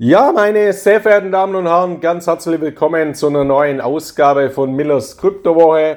Ja, meine sehr verehrten Damen und Herren, ganz herzlich willkommen zu einer neuen Ausgabe von Millers Kryptowoche.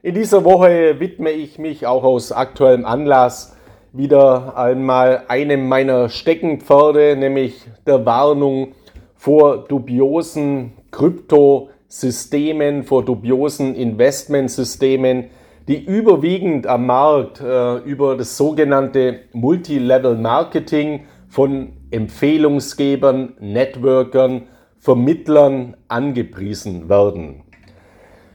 In dieser Woche widme ich mich auch aus aktuellem Anlass wieder einmal einem meiner Steckenpferde, nämlich der Warnung vor dubiosen Kryptosystemen, vor dubiosen Investmentsystemen, die überwiegend am Markt äh, über das sogenannte Multilevel Marketing von Empfehlungsgebern, Networkern, Vermittlern angepriesen werden.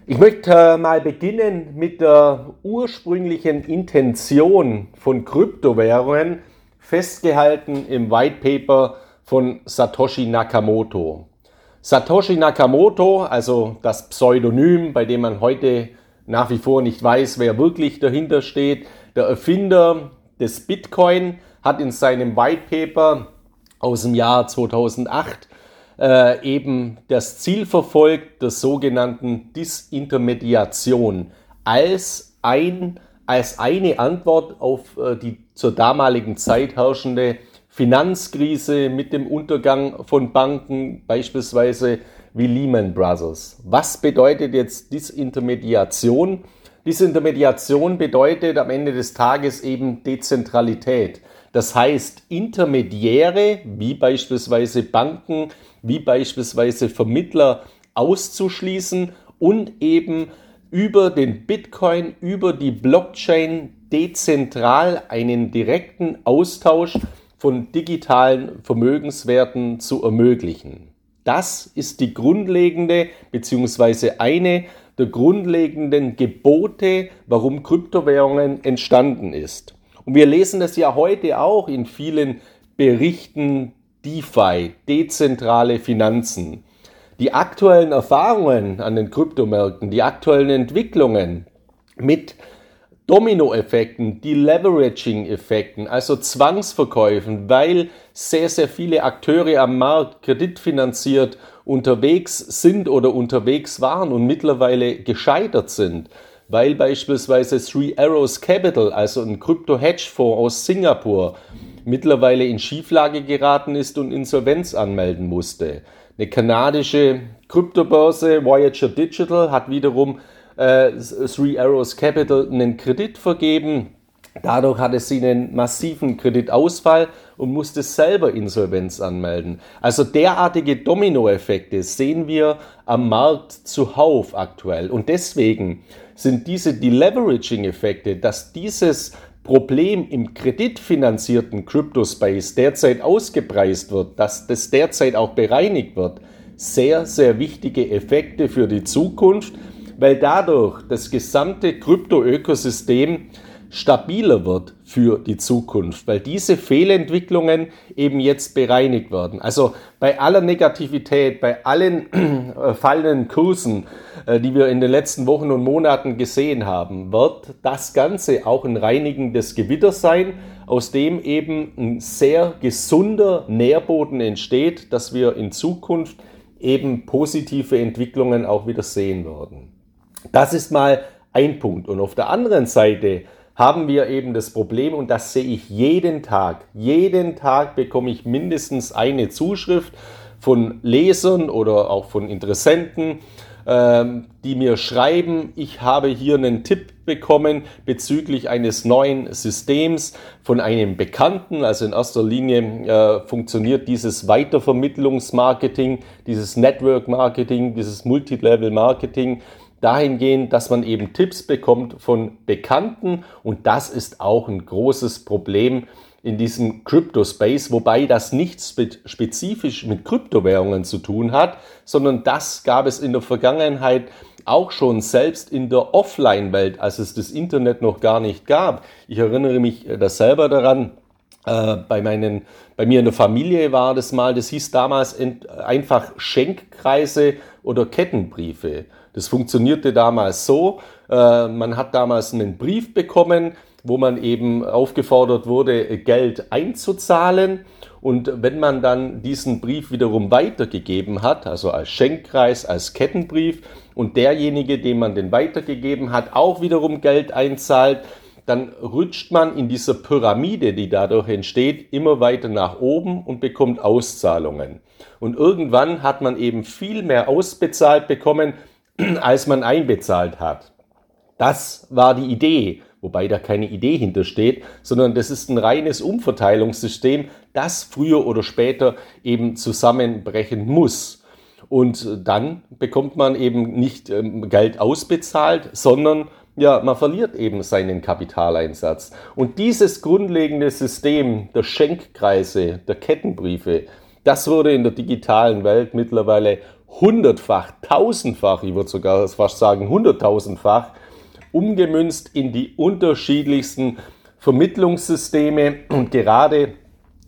Ich möchte äh, mal beginnen mit der ursprünglichen Intention von Kryptowährungen, festgehalten im White Paper von Satoshi Nakamoto. Satoshi Nakamoto, also das Pseudonym, bei dem man heute nach wie vor nicht weiß, wer wirklich dahinter steht, der Erfinder des Bitcoin, hat in seinem White Paper aus dem Jahr 2008 äh, eben das Ziel verfolgt der sogenannten Disintermediation als, ein, als eine Antwort auf äh, die zur damaligen Zeit herrschende Finanzkrise mit dem Untergang von Banken, beispielsweise wie Lehman Brothers. Was bedeutet jetzt Disintermediation? Disintermediation bedeutet am Ende des Tages eben Dezentralität. Das heißt, Intermediäre wie beispielsweise Banken, wie beispielsweise Vermittler auszuschließen und eben über den Bitcoin, über die Blockchain dezentral einen direkten Austausch von digitalen Vermögenswerten zu ermöglichen. Das ist die grundlegende beziehungsweise eine der grundlegenden Gebote, warum Kryptowährungen entstanden ist. Und wir lesen das ja heute auch in vielen Berichten DeFi, dezentrale Finanzen. Die aktuellen Erfahrungen an den Kryptomärkten, die aktuellen Entwicklungen mit Dominoeffekten, Deleveraging-Effekten, also Zwangsverkäufen, weil sehr, sehr viele Akteure am Markt kreditfinanziert unterwegs sind oder unterwegs waren und mittlerweile gescheitert sind weil beispielsweise Three Arrows Capital, also ein Krypto-Hedgefonds aus Singapur, mittlerweile in Schieflage geraten ist und Insolvenz anmelden musste. Eine kanadische Kryptobörse Voyager Digital hat wiederum äh, Three Arrows Capital einen Kredit vergeben Dadurch hatte sie einen massiven Kreditausfall und musste selber Insolvenz anmelden. Also derartige Dominoeffekte sehen wir am Markt zuhauf aktuell. Und deswegen sind diese Deleveraging-Effekte, dass dieses Problem im kreditfinanzierten Crypto-Space derzeit ausgepreist wird, dass das derzeit auch bereinigt wird, sehr, sehr wichtige Effekte für die Zukunft, weil dadurch das gesamte Krypto-Ökosystem stabiler wird für die Zukunft, weil diese Fehlentwicklungen eben jetzt bereinigt werden. Also bei aller Negativität, bei allen äh, fallenden Kursen, äh, die wir in den letzten Wochen und Monaten gesehen haben, wird das Ganze auch ein reinigendes Gewitter sein, aus dem eben ein sehr gesunder Nährboden entsteht, dass wir in Zukunft eben positive Entwicklungen auch wieder sehen werden. Das ist mal ein Punkt. Und auf der anderen Seite haben wir eben das Problem, und das sehe ich jeden Tag. Jeden Tag bekomme ich mindestens eine Zuschrift von Lesern oder auch von Interessenten, ähm, die mir schreiben, ich habe hier einen Tipp bekommen bezüglich eines neuen Systems von einem Bekannten. Also in erster Linie äh, funktioniert dieses Weitervermittlungsmarketing, dieses Network Marketing, dieses Multilevel Marketing dahingehend, dass man eben Tipps bekommt von Bekannten und das ist auch ein großes Problem in diesem Crypto-Space, wobei das nichts spezifisch mit Kryptowährungen zu tun hat, sondern das gab es in der Vergangenheit auch schon selbst in der Offline-Welt, als es das Internet noch gar nicht gab. Ich erinnere mich äh, da selber daran, äh, bei, meinen, bei mir in der Familie war das mal, das hieß damals einfach Schenkkreise oder Kettenbriefe. Das funktionierte damals so, äh, man hat damals einen Brief bekommen, wo man eben aufgefordert wurde, Geld einzuzahlen. Und wenn man dann diesen Brief wiederum weitergegeben hat, also als Schenkkreis, als Kettenbrief, und derjenige, dem man den weitergegeben hat, auch wiederum Geld einzahlt, dann rutscht man in dieser Pyramide, die dadurch entsteht, immer weiter nach oben und bekommt Auszahlungen. Und irgendwann hat man eben viel mehr ausbezahlt bekommen, als man einbezahlt hat. Das war die Idee, wobei da keine Idee hintersteht, sondern das ist ein reines Umverteilungssystem, das früher oder später eben zusammenbrechen muss. Und dann bekommt man eben nicht ähm, Geld ausbezahlt, sondern ja, man verliert eben seinen Kapitaleinsatz. Und dieses grundlegende System der Schenkkreise, der Kettenbriefe, das wurde in der digitalen Welt mittlerweile hundertfach, tausendfach, ich würde sogar fast sagen hunderttausendfach, umgemünzt in die unterschiedlichsten Vermittlungssysteme. Und gerade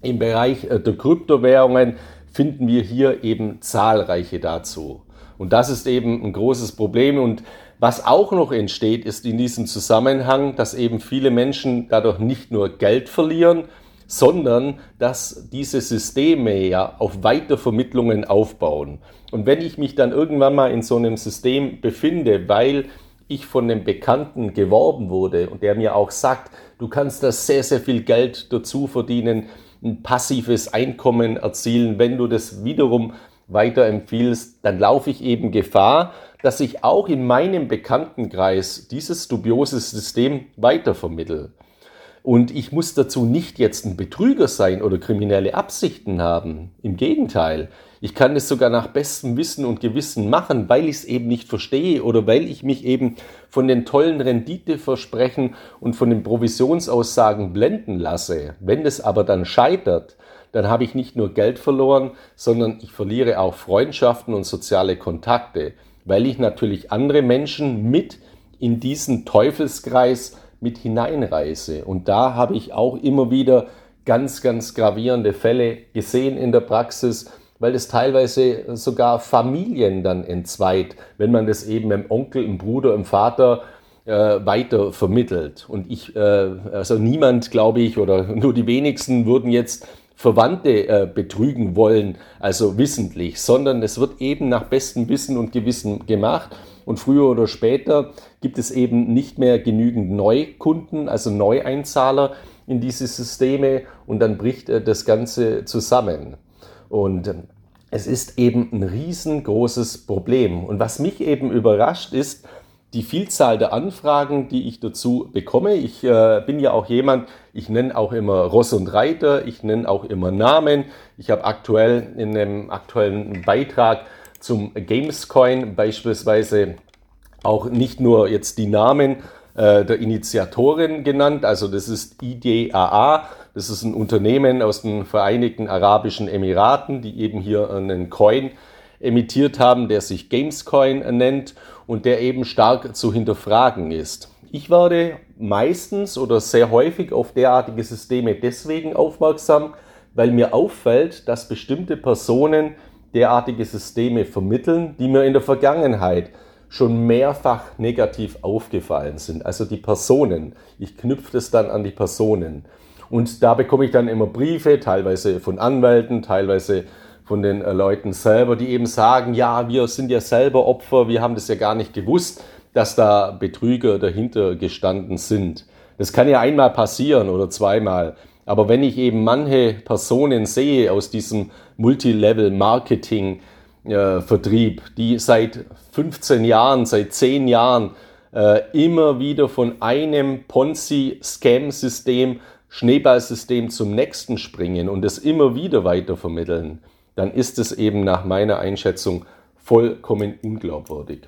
im Bereich äh, der Kryptowährungen finden wir hier eben zahlreiche dazu. Und das ist eben ein großes Problem. Und was auch noch entsteht, ist in diesem Zusammenhang, dass eben viele Menschen dadurch nicht nur Geld verlieren, sondern dass diese Systeme ja auf Weitervermittlungen aufbauen. Und wenn ich mich dann irgendwann mal in so einem System befinde, weil ich von einem Bekannten geworben wurde und der mir auch sagt, du kannst da sehr, sehr viel Geld dazu verdienen, ein passives Einkommen erzielen, wenn du das wiederum weiterempfiehlst, dann laufe ich eben Gefahr, dass ich auch in meinem Bekanntenkreis dieses dubiose System weitervermittle. Und ich muss dazu nicht jetzt ein Betrüger sein oder kriminelle Absichten haben. Im Gegenteil, ich kann es sogar nach bestem Wissen und Gewissen machen, weil ich es eben nicht verstehe oder weil ich mich eben von den tollen Renditeversprechen und von den Provisionsaussagen blenden lasse. Wenn es aber dann scheitert, dann habe ich nicht nur Geld verloren, sondern ich verliere auch Freundschaften und soziale Kontakte, weil ich natürlich andere Menschen mit in diesen Teufelskreis mit hineinreiße. Und da habe ich auch immer wieder ganz, ganz gravierende Fälle gesehen in der Praxis, weil es teilweise sogar Familien dann entzweit, wenn man das eben im Onkel, im Bruder, im Vater äh, weiter vermittelt. Und ich, äh, also niemand, glaube ich, oder nur die wenigsten würden jetzt Verwandte äh, betrügen wollen, also wissentlich, sondern es wird eben nach bestem Wissen und Gewissen gemacht. Und früher oder später gibt es eben nicht mehr genügend Neukunden, also Neueinzahler in diese Systeme und dann bricht äh, das Ganze zusammen. Und äh, es ist eben ein riesengroßes Problem. Und was mich eben überrascht ist, die Vielzahl der Anfragen, die ich dazu bekomme. Ich äh, bin ja auch jemand, ich nenne auch immer Ross und Reiter, ich nenne auch immer Namen. Ich habe aktuell in einem aktuellen Beitrag zum Gamescoin beispielsweise auch nicht nur jetzt die Namen äh, der Initiatoren genannt, also das ist IDAA, das ist ein Unternehmen aus den Vereinigten Arabischen Emiraten, die eben hier einen Coin emittiert haben, der sich Gamescoin nennt und der eben stark zu hinterfragen ist. Ich werde meistens oder sehr häufig auf derartige Systeme deswegen aufmerksam, weil mir auffällt, dass bestimmte Personen derartige Systeme vermitteln, die mir in der Vergangenheit schon mehrfach negativ aufgefallen sind. Also die Personen. Ich knüpfe es dann an die Personen. Und da bekomme ich dann immer Briefe, teilweise von Anwälten, teilweise von den äh, Leuten selber, die eben sagen, ja, wir sind ja selber Opfer, wir haben das ja gar nicht gewusst, dass da Betrüger dahinter gestanden sind. Das kann ja einmal passieren oder zweimal. Aber wenn ich eben manche Personen sehe aus diesem Multilevel-Marketing-Vertrieb, äh, die seit 15 Jahren, seit 10 Jahren äh, immer wieder von einem Ponzi-Scam-System, Schneeballsystem zum nächsten springen und es immer wieder weiter vermitteln, dann ist es eben nach meiner Einschätzung vollkommen unglaubwürdig.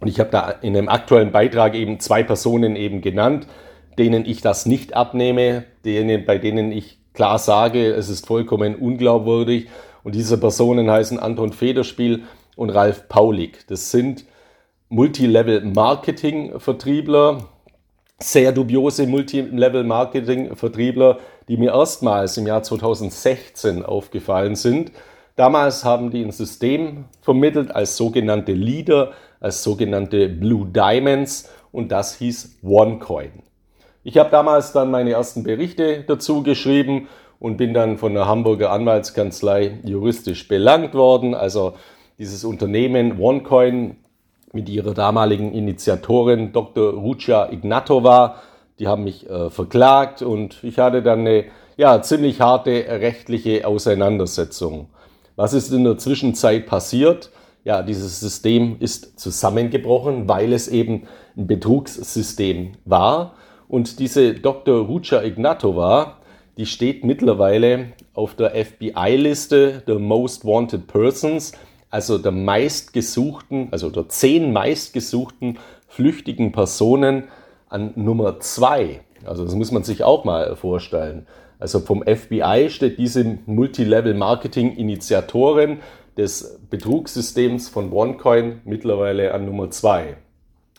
Und ich habe da in einem aktuellen Beitrag eben zwei Personen eben genannt, denen ich das nicht abnehme, denen, bei denen ich klar sage, es ist vollkommen unglaubwürdig. Und diese Personen heißen Anton Federspiel und Ralf Paulik. Das sind Multilevel-Marketing-Vertriebler, sehr dubiose Multilevel-Marketing-Vertriebler, die mir erstmals im Jahr 2016 aufgefallen sind Damals haben die ein System vermittelt als sogenannte Leader, als sogenannte Blue Diamonds und das hieß OneCoin. Ich habe damals dann meine ersten Berichte dazu geschrieben und bin dann von der Hamburger Anwaltskanzlei juristisch belangt worden. Also dieses Unternehmen OneCoin mit ihrer damaligen Initiatorin Dr. Rucha Ignatova, Die haben mich äh, verklagt und ich hatte dann eine ja, ziemlich harte rechtliche Auseinandersetzung. Was ist in der Zwischenzeit passiert? Ja, dieses System ist zusammengebrochen, weil es eben ein Betrugssystem war. Und diese Dr. Rucha Ignatova, die steht mittlerweile auf der FBI-Liste der Most Wanted Persons, also der meistgesuchten, also der zehn meistgesuchten flüchtigen Personen an Nummer zwei. Also das muss man sich auch mal vorstellen. Also vom FBI steht diese Multilevel-Marketing-Initiatorin des Betrugssystems von OneCoin mittlerweile an Nummer zwei.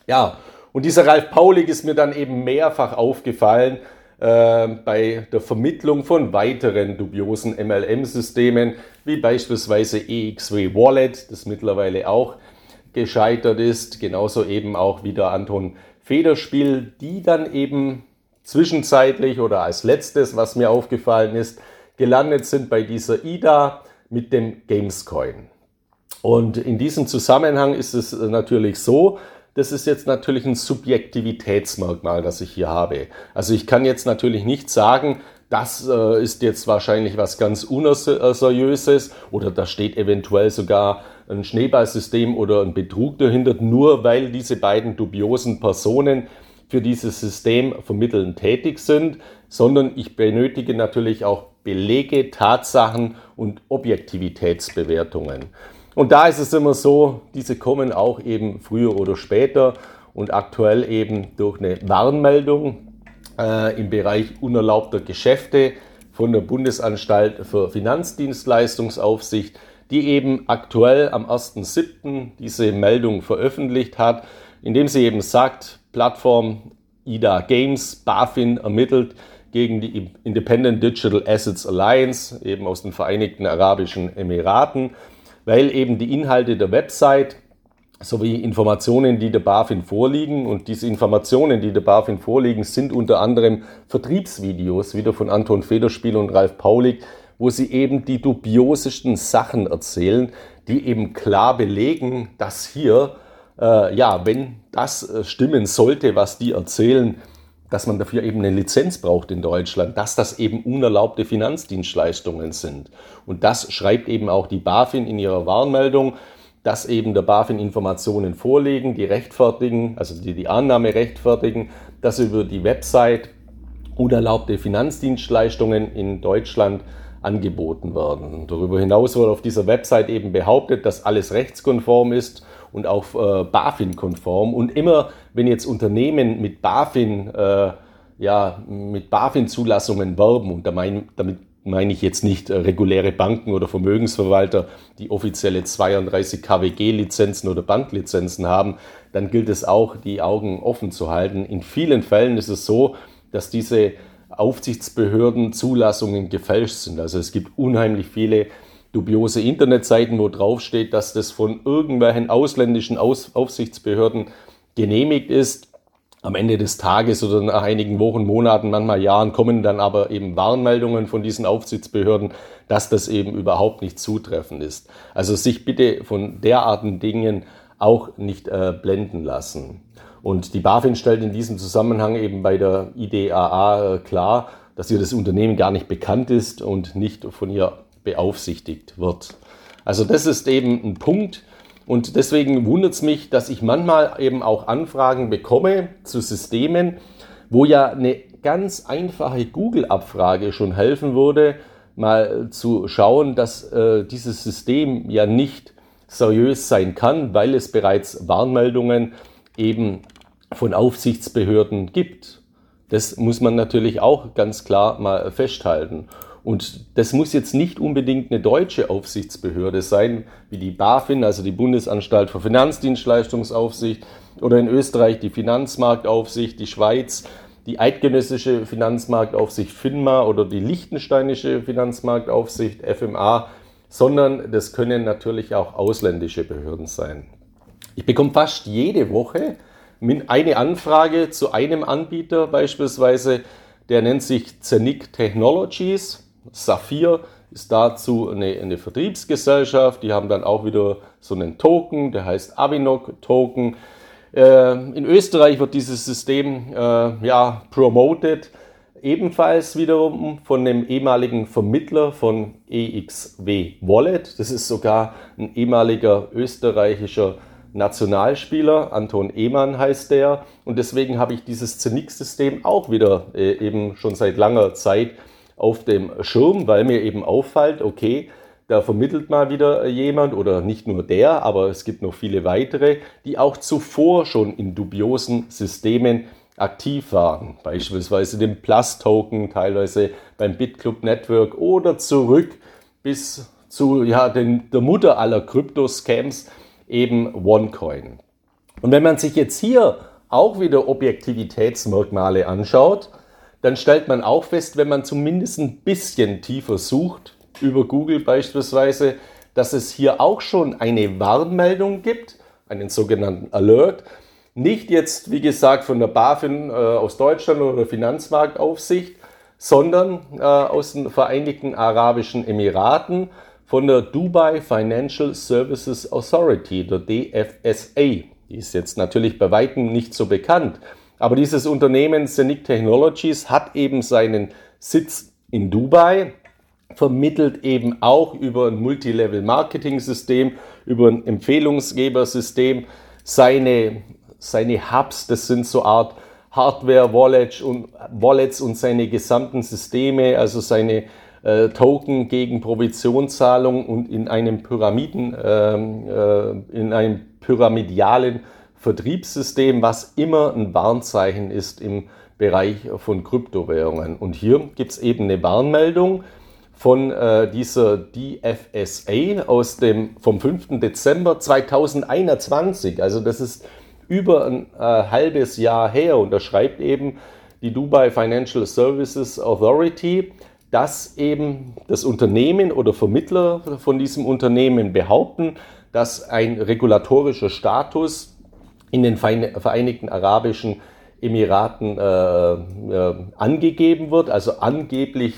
Ja, und dieser Ralf Paulig ist mir dann eben mehrfach aufgefallen äh, bei der Vermittlung von weiteren dubiosen MLM-Systemen, wie beispielsweise EXW Wallet, das mittlerweile auch gescheitert ist, genauso eben auch wieder Anton Federspiel, die dann eben zwischenzeitlich oder als letztes, was mir aufgefallen ist, gelandet sind bei dieser IDA mit dem Gamescoin. Und in diesem Zusammenhang ist es natürlich so, das ist jetzt natürlich ein Subjektivitätsmerkmal, das ich hier habe. Also ich kann jetzt natürlich nicht sagen, das äh, ist jetzt wahrscheinlich was ganz Unseriöses oder da steht eventuell sogar ein Schneeballsystem oder ein Betrug dahinter, nur weil diese beiden dubiosen Personen für dieses System vermitteln tätig sind, sondern ich benötige natürlich auch Belege, Tatsachen und Objektivitätsbewertungen. Und da ist es immer so, diese kommen auch eben früher oder später und aktuell eben durch eine Warnmeldung äh, im Bereich unerlaubter Geschäfte von der Bundesanstalt für Finanzdienstleistungsaufsicht, die eben aktuell am 1.7. diese Meldung veröffentlicht hat, indem sie eben sagt, Plattform IDA Games, BaFin ermittelt gegen die Independent Digital Assets Alliance, eben aus den Vereinigten Arabischen Emiraten, weil eben die Inhalte der Website sowie Informationen, die der BaFin vorliegen, und diese Informationen, die der BaFin vorliegen, sind unter anderem Vertriebsvideos, wieder von Anton Federspiel und Ralf Paulik, wo sie eben die dubiosesten Sachen erzählen, die eben klar belegen, dass hier äh, ja, wenn das äh, stimmen sollte, was die erzählen, dass man dafür eben eine Lizenz braucht in Deutschland, dass das eben unerlaubte Finanzdienstleistungen sind. Und das schreibt eben auch die BaFin in ihrer Warnmeldung, dass eben der BaFin Informationen vorlegen, die rechtfertigen, also die die Annahme rechtfertigen, dass über die Website unerlaubte Finanzdienstleistungen in Deutschland angeboten werden. Darüber hinaus wird auf dieser Website eben behauptet, dass alles rechtskonform ist und auch äh, BaFin-konform. Und immer, wenn jetzt Unternehmen mit BaFin, äh, ja, mit BaFin-Zulassungen werben, und da mein, damit meine ich jetzt nicht äh, reguläre Banken oder Vermögensverwalter, die offizielle 32 KWG-Lizenzen oder Banklizenzen haben, dann gilt es auch, die Augen offen zu halten. In vielen Fällen ist es so, dass diese Aufsichtsbehörden Zulassungen gefälscht sind. Also es gibt unheimlich viele dubiose Internetseiten, wo draufsteht, dass das von irgendwelchen ausländischen Aus Aufsichtsbehörden genehmigt ist. Am Ende des Tages oder nach einigen Wochen, Monaten, manchmal Jahren kommen dann aber eben Warnmeldungen von diesen Aufsichtsbehörden, dass das eben überhaupt nicht zutreffend ist. Also sich bitte von derartigen Dingen auch nicht äh, blenden lassen. Und die BaFin stellt in diesem Zusammenhang eben bei der IDAA äh, klar, dass ihr das Unternehmen gar nicht bekannt ist und nicht von ihr beaufsichtigt wird. Also das ist eben ein Punkt und deswegen wundert es mich, dass ich manchmal eben auch Anfragen bekomme zu Systemen, wo ja eine ganz einfache Google-Abfrage schon helfen würde, mal zu schauen, dass äh, dieses System ja nicht seriös sein kann, weil es bereits Warnmeldungen eben von Aufsichtsbehörden gibt. Das muss man natürlich auch ganz klar mal festhalten. Und das muss jetzt nicht unbedingt eine deutsche Aufsichtsbehörde sein, wie die BaFin, also die Bundesanstalt für Finanzdienstleistungsaufsicht, oder in Österreich die Finanzmarktaufsicht, die Schweiz, die eidgenössische Finanzmarktaufsicht FINMA oder die liechtensteinische Finanzmarktaufsicht FMA, sondern das können natürlich auch ausländische Behörden sein. Ich bekomme fast jede Woche eine Anfrage zu einem Anbieter beispielsweise, der nennt sich Zenic Technologies. Saphir ist dazu eine, eine, Vertriebsgesellschaft. Die haben dann auch wieder so einen Token, der heißt Avinok Token. Äh, in Österreich wird dieses System äh, ja promoted, ebenfalls wiederum von dem ehemaligen Vermittler von EXW Wallet. Das ist sogar ein ehemaliger österreichischer Nationalspieler, Anton Ehmann heißt der. Und deswegen habe ich dieses Zenix-System auch wieder äh, eben schon seit langer Zeit auf dem Schirm, weil mir eben auffällt, okay, da vermittelt mal wieder jemand oder nicht nur der, aber es gibt noch viele weitere, die auch zuvor schon in dubiosen Systemen aktiv waren. Beispielsweise den Plus-Token, teilweise beim BitClub Network oder zurück bis zu ja, den, der Mutter aller Krypto-Scams, eben OneCoin. Und wenn man sich jetzt hier auch wieder Objektivitätsmerkmale anschaut, dann stellt man auch fest, wenn man zumindest ein bisschen tiefer sucht, über Google beispielsweise, dass es hier auch schon eine Warnmeldung gibt, einen sogenannten Alert. Nicht jetzt, wie gesagt, von der BaFin äh, aus Deutschland oder der Finanzmarktaufsicht, sondern äh, aus den Vereinigten Arabischen Emiraten von der Dubai Financial Services Authority, der DFSA. Die ist jetzt natürlich bei weitem nicht so bekannt, aber dieses Unternehmen Scenic Technologies hat eben seinen Sitz in Dubai, vermittelt eben auch über ein Multilevel-Marketing-System, über ein Empfehlungsgebersystem. Seine, seine Hubs, das sind so Art Hardware-Wallets und, Wallets und seine gesamten Systeme, also seine äh, Token gegen Provisionszahlung und in einem Pyramiden, ähm, äh, in einem pyramidialen Vertriebssystem, was immer ein Warnzeichen ist im Bereich von Kryptowährungen. Und hier gibt es eben eine Warnmeldung von äh, dieser DFSA aus dem, vom 5. Dezember 2021. Also das ist über ein äh, halbes Jahr her und da schreibt eben die Dubai Financial Services Authority, dass eben das Unternehmen oder Vermittler von diesem Unternehmen behaupten, dass ein regulatorischer Status in den Vereinigten Arabischen Emiraten äh, äh, angegeben wird, also angeblich,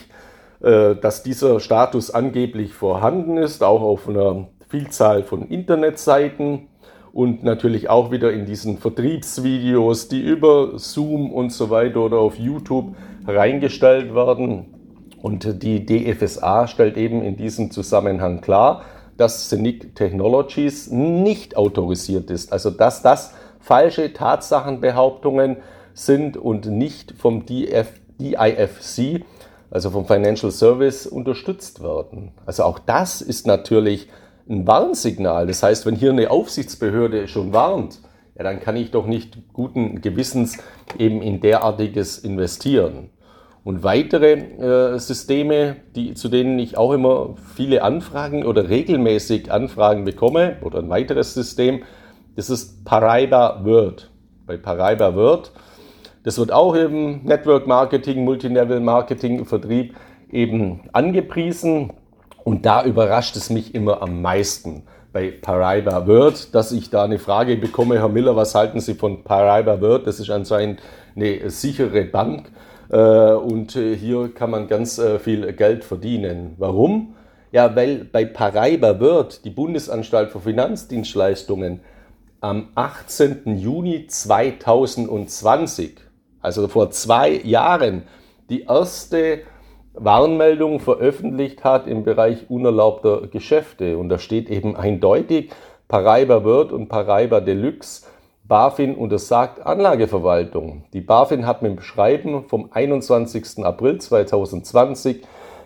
äh, dass dieser Status angeblich vorhanden ist, auch auf einer Vielzahl von Internetseiten und natürlich auch wieder in diesen Vertriebsvideos, die über Zoom und so weiter oder auf YouTube reingestellt werden. Und die DFSA stellt eben in diesem Zusammenhang klar, dass Scenic Technologies nicht autorisiert ist. Also dass das falsche Tatsachenbehauptungen sind und nicht vom DF, DIFC, also vom Financial Service, unterstützt werden. Also auch das ist natürlich ein Warnsignal. Das heißt, wenn hier eine Aufsichtsbehörde schon warnt, ja, dann kann ich doch nicht guten Gewissens eben in derartiges investieren. Und weitere äh, Systeme, die, zu denen ich auch immer viele Anfragen oder regelmäßig Anfragen bekomme, oder ein weiteres System, das ist Paraiba Word. Bei Paraiba Word, das wird auch im Network Marketing, Multilevel Marketing, Vertrieb eben angepriesen. Und da überrascht es mich immer am meisten bei Paraiba Word, dass ich da eine Frage bekomme, Herr Miller, was halten Sie von Paraiba Word? Das ist anscheinend eine sichere Bank. Äh, und äh, hier kann man ganz äh, viel Geld verdienen. Warum? Ja, weil bei Paraiba wird die Bundesanstalt für Finanzdienstleistungen am 18. Juni 2020, also vor zwei Jahren, die erste Warnmeldung veröffentlicht hat im Bereich unerlaubter Geschäfte. Und da steht eben eindeutig, Paraiba Word und Paraiba Deluxe BaFin untersagt Anlageverwaltung. Die BaFin hat mit dem Schreiben vom 21. April 2020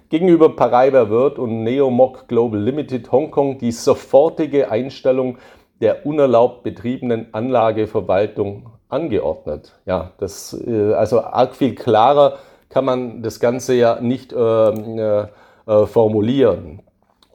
gegenüber Paraiba World und Neomoc Global Limited Hongkong die sofortige Einstellung der unerlaubt betriebenen Anlageverwaltung angeordnet. Ja, das, äh, also arg viel klarer kann man das Ganze ja nicht ähm, äh, äh, formulieren.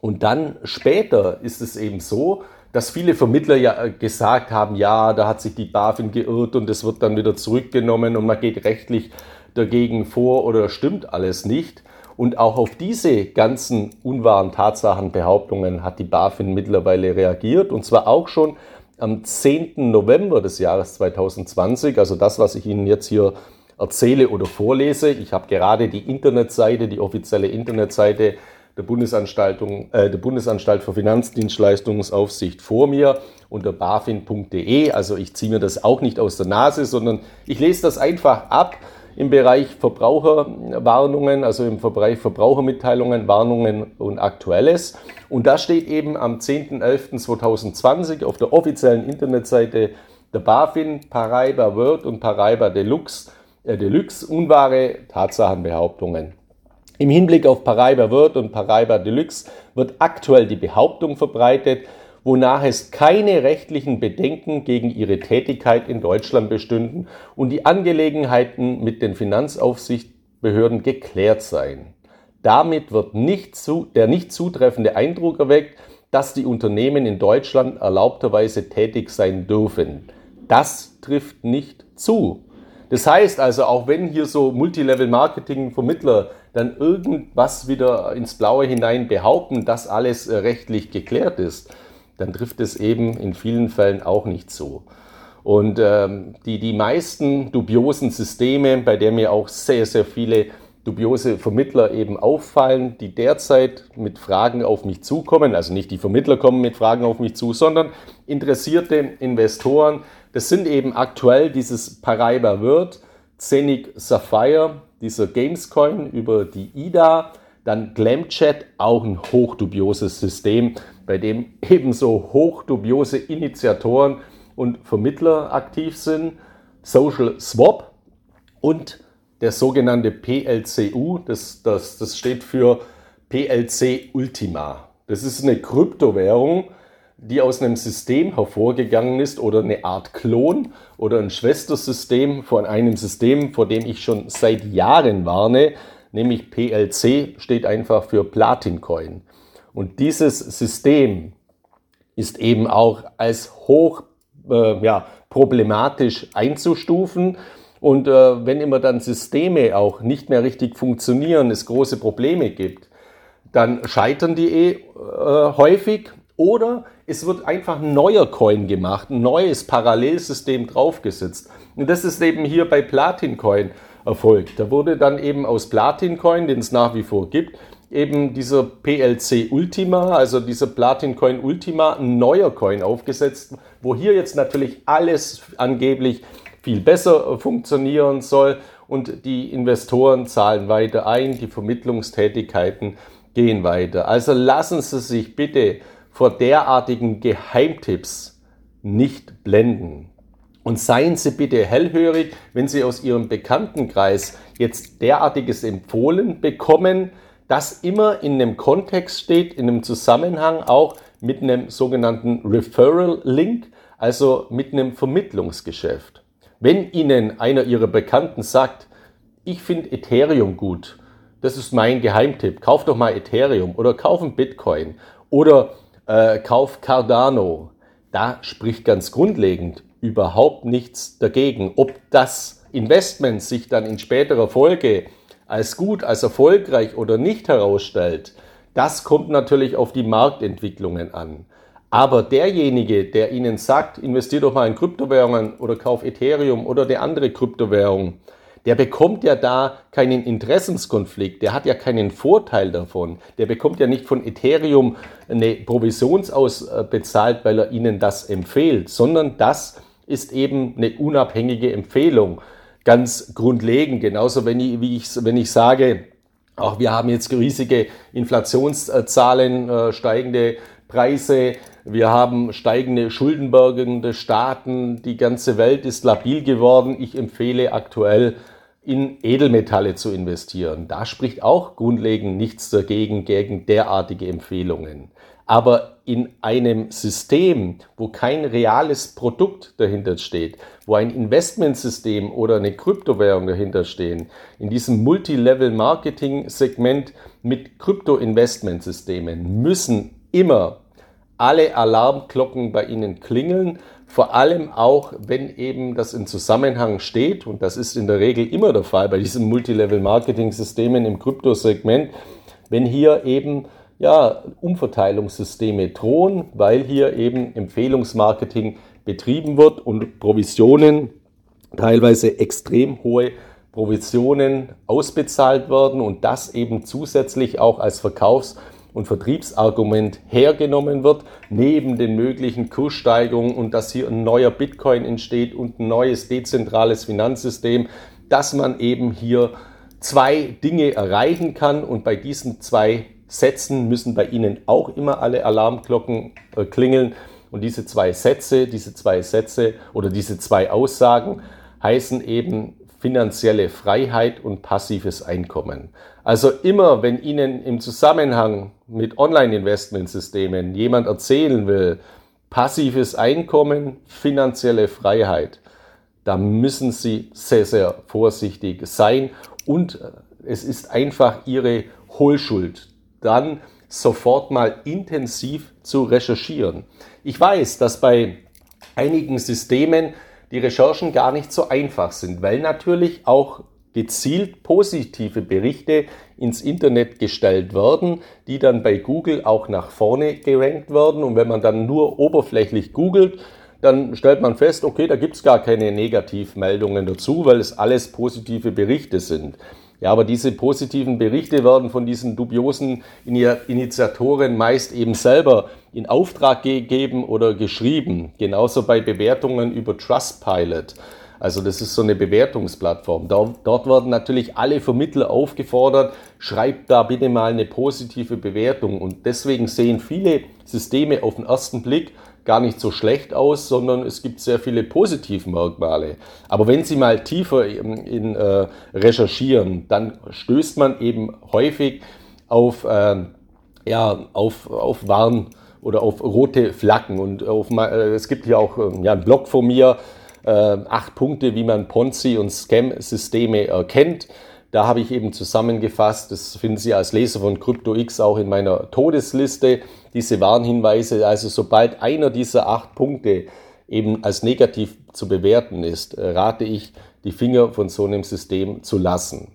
Und dann später ist es eben so, dass viele Vermittler ja äh, gesagt haben, ja, da hat sich die BaFin geirrt und es wird dann wieder zurückgenommen und man geht rechtlich dagegen vor oder stimmt alles nicht. Und auch auf diese ganzen unwahren Tatsachenbehauptungen hat die BaFin mittlerweile reagiert und zwar auch schon am 10. November des Jahres 2020, also das, was ich Ihnen jetzt hier erzähle oder vorlese. Ich habe gerade die Internetseite, die offizielle Internetseite der, Bundesanstaltung, äh, der Bundesanstalt für Finanzdienstleistungsaufsicht vor mir unter bafin.de. Also ich ziehe mir das auch nicht aus der Nase, sondern ich lese das einfach ab im Bereich Verbraucherwarnungen, also im Bereich Verbrauchermitteilungen, Warnungen und Aktuelles. Und da steht eben am 10.11.2020 auf der offiziellen Internetseite der BaFin Paraiba Word und Paraiba Deluxe, äh Deluxe unwahre Tatsachenbehauptungen. Im Hinblick auf Paraiba Word und Paraiba Deluxe wird aktuell die Behauptung verbreitet, wonach es keine rechtlichen Bedenken gegen ihre Tätigkeit in Deutschland bestünden und die Angelegenheiten mit den Finanzaufsichtsbehörden geklärt seien. Damit wird nicht zu, der nicht zutreffende Eindruck erweckt, dass die Unternehmen in Deutschland erlaubterweise tätig sein dürfen. Das trifft nicht zu. Das heißt also, auch wenn hier so Multilevel-Marketing-Vermittler dann irgendwas wieder ins Blaue hinein behaupten, dass alles äh, rechtlich geklärt ist, dann trifft es eben in vielen Fällen auch nicht so. Und ähm, die, die meisten dubiosen Systeme, bei denen mir auch sehr, sehr viele dubiose Vermittler eben auffallen, die derzeit mit Fragen auf mich zukommen, also nicht die Vermittler kommen mit Fragen auf mich zu, sondern interessierte Investoren. Das sind eben aktuell dieses Paraiba Word, Zenic Sapphire, dieser Gamescoin über die IDA, dann Glamchat, auch ein hochdubioses System, bei dem ebenso hochdubiose Initiatoren und Vermittler aktiv sind. Social Swap und der sogenannte PLCU, das, das, das steht für PLC Ultima. Das ist eine Kryptowährung, die aus einem System hervorgegangen ist oder eine Art Klon oder ein Schwestersystem von einem System, vor dem ich schon seit Jahren warne, nämlich PLC steht einfach für Platin Coin. Und dieses System ist eben auch als hoch äh, ja, problematisch einzustufen. Und äh, wenn immer dann Systeme auch nicht mehr richtig funktionieren, es große Probleme gibt, dann scheitern die eh äh, häufig oder es wird einfach ein neuer Coin gemacht, ein neues Parallelsystem draufgesetzt. Und das ist eben hier bei Platin Coin erfolgt. Da wurde dann eben aus Platin Coin, den es nach wie vor gibt, eben dieser PLC Ultima, also dieser Platin Coin Ultima, ein neuer Coin aufgesetzt, wo hier jetzt natürlich alles angeblich viel besser funktionieren soll und die Investoren zahlen weiter ein, die Vermittlungstätigkeiten gehen weiter. Also lassen Sie sich bitte vor derartigen Geheimtipps nicht blenden. Und seien Sie bitte hellhörig, wenn Sie aus Ihrem Bekanntenkreis jetzt derartiges empfohlen bekommen, das immer in einem Kontext steht, in einem Zusammenhang auch mit einem sogenannten Referral-Link, also mit einem Vermittlungsgeschäft. Wenn Ihnen einer Ihrer Bekannten sagt, ich finde Ethereum gut, das ist mein Geheimtipp, kauf doch mal Ethereum oder kauf ein Bitcoin oder äh, kauf Cardano, da spricht ganz grundlegend überhaupt nichts dagegen. Ob das Investment sich dann in späterer Folge als gut, als erfolgreich oder nicht herausstellt, das kommt natürlich auf die Marktentwicklungen an. Aber derjenige, der Ihnen sagt, investiert doch mal in Kryptowährungen oder kauf Ethereum oder eine andere Kryptowährung, der bekommt ja da keinen Interessenskonflikt, der hat ja keinen Vorteil davon. Der bekommt ja nicht von Ethereum eine Provisionsausbezahlt, weil er Ihnen das empfiehlt, sondern das ist eben eine unabhängige Empfehlung ganz grundlegend. Genauso wenn ich, wie ich, wenn ich sage, auch wir haben jetzt riesige Inflationszahlen, äh, steigende Preise, wir haben steigende schuldenbergende Staaten, die ganze Welt ist labil geworden. Ich empfehle aktuell in Edelmetalle zu investieren. Da spricht auch grundlegend nichts dagegen gegen derartige Empfehlungen. Aber in einem System, wo kein reales Produkt dahinter steht, wo ein Investmentsystem oder eine Kryptowährung dahinter stehen, in diesem Multilevel-Marketing-Segment mit Krypto-Investmentsystemen müssen immer alle Alarmglocken bei Ihnen klingeln, vor allem auch, wenn eben das in Zusammenhang steht, und das ist in der Regel immer der Fall bei diesen Multilevel-Marketing-Systemen im Kryptosegment, wenn hier eben ja, Umverteilungssysteme drohen, weil hier eben Empfehlungsmarketing betrieben wird und Provisionen teilweise extrem hohe Provisionen ausbezahlt werden und das eben zusätzlich auch als Verkaufs- und Vertriebsargument hergenommen wird, neben den möglichen Kurssteigerungen und dass hier ein neuer Bitcoin entsteht und ein neues dezentrales Finanzsystem, dass man eben hier zwei Dinge erreichen kann und bei diesen zwei Sätzen müssen bei Ihnen auch immer alle Alarmglocken äh, klingeln und diese zwei Sätze, diese zwei Sätze oder diese zwei Aussagen heißen eben finanzielle Freiheit und passives Einkommen. Also immer, wenn Ihnen im Zusammenhang mit Online-Investmentsystemen jemand erzählen will, passives Einkommen, finanzielle Freiheit, da müssen Sie sehr, sehr vorsichtig sein und äh, es ist einfach Ihre Hohlschuld, dann sofort mal intensiv zu recherchieren. Ich weiß, dass bei einigen Systemen die Recherchen gar nicht so einfach sind, weil natürlich auch gezielt positive Berichte ins Internet gestellt werden, die dann bei Google auch nach vorne gerankt werden. Und wenn man dann nur oberflächlich googelt, dann stellt man fest, okay, da gibt es gar keine Negativmeldungen dazu, weil es alles positive Berichte sind. Ja, aber diese positiven Berichte werden von diesen dubiosen Initiatoren meist eben selber in Auftrag gegeben oder geschrieben. Genauso bei Bewertungen über Trustpilot. Also das ist so eine Bewertungsplattform. Dort werden natürlich alle Vermittler aufgefordert, schreibt da bitte mal eine positive Bewertung. Und deswegen sehen viele Systeme auf den ersten Blick gar nicht so schlecht aus, sondern es gibt sehr viele positive Merkmale. Aber wenn Sie mal tiefer in, in äh, recherchieren, dann stößt man eben häufig auf, äh, ja, auf, auf Warn- oder auf rote Flaggen. Und auf, äh, es gibt hier auch ähm, ja, einen Blog von mir, äh, acht Punkte, wie man Ponzi- und Scam-Systeme erkennt. Da habe ich eben zusammengefasst, das finden Sie als Leser von CryptoX auch in meiner Todesliste, diese Warnhinweise. Also sobald einer dieser acht Punkte eben als negativ zu bewerten ist, äh, rate ich, die Finger von so einem System zu lassen.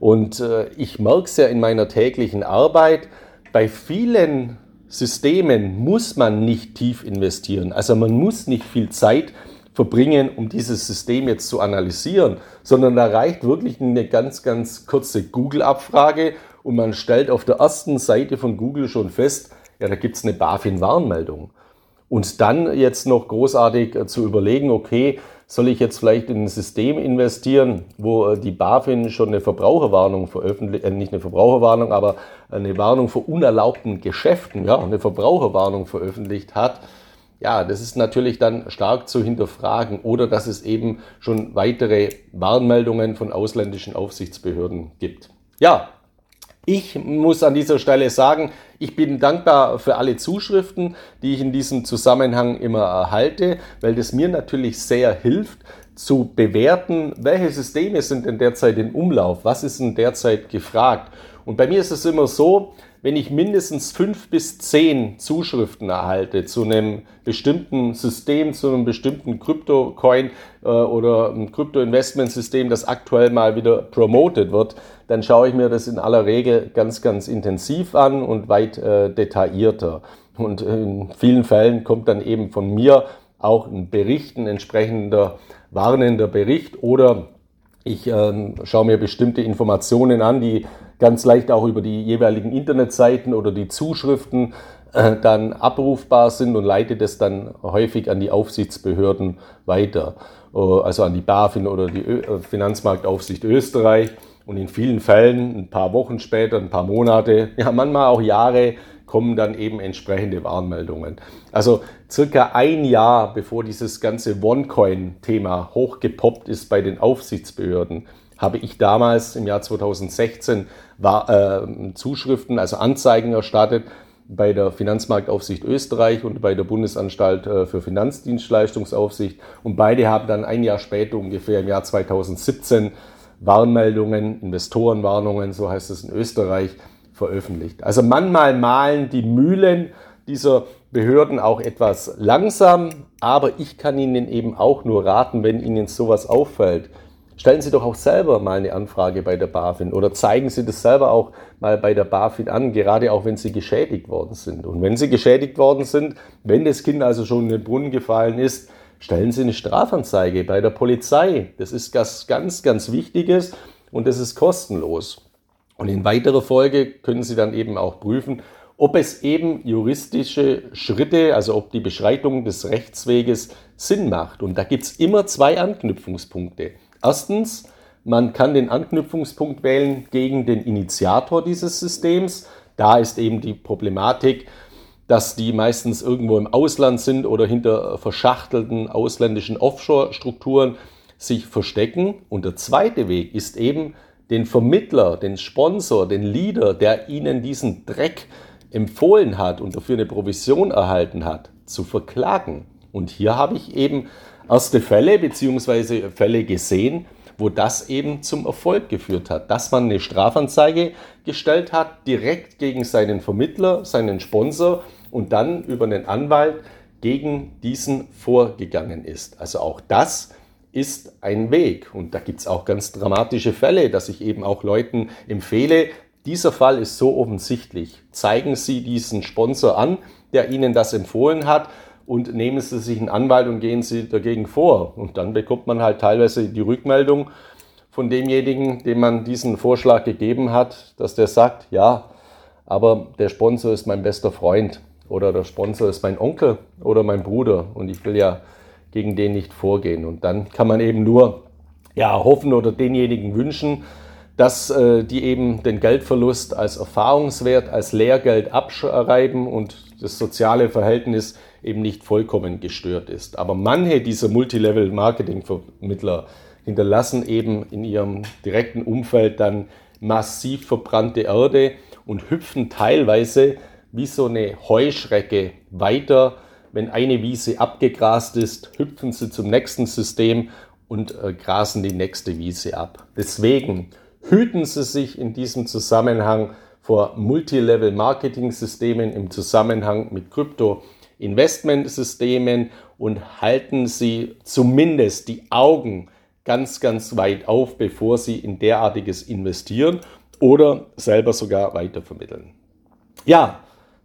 Und äh, ich merke es ja in meiner täglichen Arbeit, bei vielen Systemen muss man nicht tief investieren. Also man muss nicht viel Zeit verbringen, um dieses System jetzt zu analysieren, sondern da reicht wirklich eine ganz, ganz kurze Google-Abfrage und man stellt auf der ersten Seite von Google schon fest, ja, da gibt es eine BaFin-Warnmeldung. Und dann jetzt noch großartig äh, zu überlegen, okay, soll ich jetzt vielleicht in ein System investieren, wo äh, die BaFin schon eine Verbraucherwarnung veröffentlicht, äh, nicht eine Verbraucherwarnung, aber eine Warnung vor unerlaubten Geschäften, ja, eine Verbraucherwarnung veröffentlicht hat ja, das ist natürlich dann stark zu hinterfragen oder dass es eben schon weitere Warnmeldungen von ausländischen Aufsichtsbehörden gibt. Ja, ich muss an dieser Stelle sagen, ich bin dankbar für alle Zuschriften, die ich in diesem Zusammenhang immer erhalte, weil das mir natürlich sehr hilft zu bewerten, welche Systeme sind denn derzeit in Umlauf, was ist denn derzeit gefragt. Und bei mir ist es immer so, wenn ich mindestens fünf bis zehn Zuschriften erhalte zu einem bestimmten System, zu einem bestimmten Krypto-Coin äh, oder ein Krypto-Investment-System, das aktuell mal wieder promoted wird, dann schaue ich mir das in aller Regel ganz, ganz intensiv an und weit äh, detaillierter. Und in vielen Fällen kommt dann eben von mir auch ein Bericht, ein entsprechender warnender Bericht oder ich äh, schaue mir bestimmte Informationen an, die ganz leicht auch über die jeweiligen Internetseiten oder die Zuschriften äh, dann abrufbar sind und leite das dann häufig an die Aufsichtsbehörden weiter. Äh, also an die BaFin oder die Ö äh, Finanzmarktaufsicht Österreich. Und in vielen Fällen, ein paar Wochen später, ein paar Monate, ja manchmal auch Jahre, kommen dann eben entsprechende Warnmeldungen. Also circa ein Jahr bevor dieses ganze OneCoin-Thema hochgepoppt ist bei den Aufsichtsbehörden, habe ich damals im Jahr 2016 war, äh, Zuschriften, also Anzeigen erstattet bei der Finanzmarktaufsicht Österreich und bei der Bundesanstalt äh, für Finanzdienstleistungsaufsicht. Und beide haben dann ein Jahr später, ungefähr im Jahr 2017, Warnmeldungen, Investorenwarnungen, so heißt es in Österreich, veröffentlicht. Also manchmal malen die Mühlen dieser Behörden auch etwas langsam, aber ich kann Ihnen eben auch nur raten, wenn Ihnen sowas auffällt, Stellen Sie doch auch selber mal eine Anfrage bei der BaFin oder zeigen Sie das selber auch mal bei der BaFin an, gerade auch wenn Sie geschädigt worden sind. Und wenn Sie geschädigt worden sind, wenn das Kind also schon in den Brunnen gefallen ist, stellen Sie eine Strafanzeige bei der Polizei. Das ist was ganz, ganz Wichtiges und das ist kostenlos. Und in weiterer Folge können Sie dann eben auch prüfen, ob es eben juristische Schritte, also ob die Beschreitung des Rechtsweges Sinn macht. Und da gibt es immer zwei Anknüpfungspunkte. Erstens, man kann den Anknüpfungspunkt wählen gegen den Initiator dieses Systems. Da ist eben die Problematik, dass die meistens irgendwo im Ausland sind oder hinter verschachtelten ausländischen Offshore-Strukturen sich verstecken. Und der zweite Weg ist eben, den Vermittler, den Sponsor, den Leader, der ihnen diesen Dreck empfohlen hat und dafür eine Provision erhalten hat, zu verklagen. Und hier habe ich eben erste Fälle bzw. Fälle gesehen, wo das eben zum Erfolg geführt hat, dass man eine Strafanzeige gestellt hat, direkt gegen seinen Vermittler, seinen Sponsor und dann über einen Anwalt gegen diesen vorgegangen ist. Also auch das ist ein Weg. Und da gibt es auch ganz dramatische Fälle, dass ich eben auch Leuten empfehle, dieser Fall ist so offensichtlich. Zeigen Sie diesen Sponsor an, der Ihnen das empfohlen hat und nehmen Sie sich einen Anwalt und gehen Sie dagegen vor. Und dann bekommt man halt teilweise die Rückmeldung von demjenigen, dem man diesen Vorschlag gegeben hat, dass der sagt, ja, aber der Sponsor ist mein bester Freund oder der Sponsor ist mein Onkel oder mein Bruder und ich will ja gegen den nicht vorgehen. Und dann kann man eben nur ja, hoffen oder denjenigen wünschen, dass äh, die eben den Geldverlust als Erfahrungswert, als Lehrgeld abschreiben und das soziale Verhältnis eben nicht vollkommen gestört ist. Aber manche dieser Multilevel-Marketing-Vermittler hinterlassen eben in ihrem direkten Umfeld dann massiv verbrannte Erde und hüpfen teilweise wie so eine Heuschrecke weiter. Wenn eine Wiese abgegrast ist, hüpfen sie zum nächsten System und äh, grasen die nächste Wiese ab. Deswegen hüten Sie sich in diesem Zusammenhang vor Multilevel-Marketing-Systemen im Zusammenhang mit Krypto Investmentsystemen und halten Sie zumindest die Augen ganz, ganz weit auf, bevor Sie in derartiges investieren oder selber sogar weitervermitteln. Ja,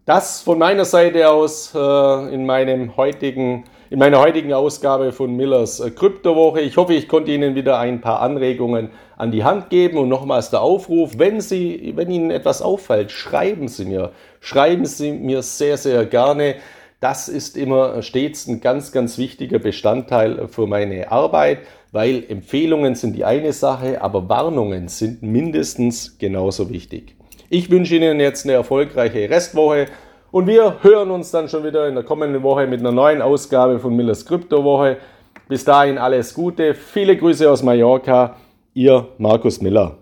das von meiner Seite aus äh, in, meinem heutigen, in meiner heutigen Ausgabe von Millers äh, Kryptowoche. Ich hoffe, ich konnte Ihnen wieder ein paar Anregungen an die Hand geben und nochmals der Aufruf, wenn Sie, wenn Ihnen etwas auffällt, schreiben Sie mir. Schreiben Sie mir sehr, sehr gerne. Das ist immer stets ein ganz, ganz wichtiger Bestandteil für meine Arbeit, weil Empfehlungen sind die eine Sache, aber Warnungen sind mindestens genauso wichtig. Ich wünsche Ihnen jetzt eine erfolgreiche Restwoche und wir hören uns dann schon wieder in der kommenden Woche mit einer neuen Ausgabe von Millers Kryptowoche. Bis dahin alles Gute, viele Grüße aus Mallorca, Ihr Markus Miller.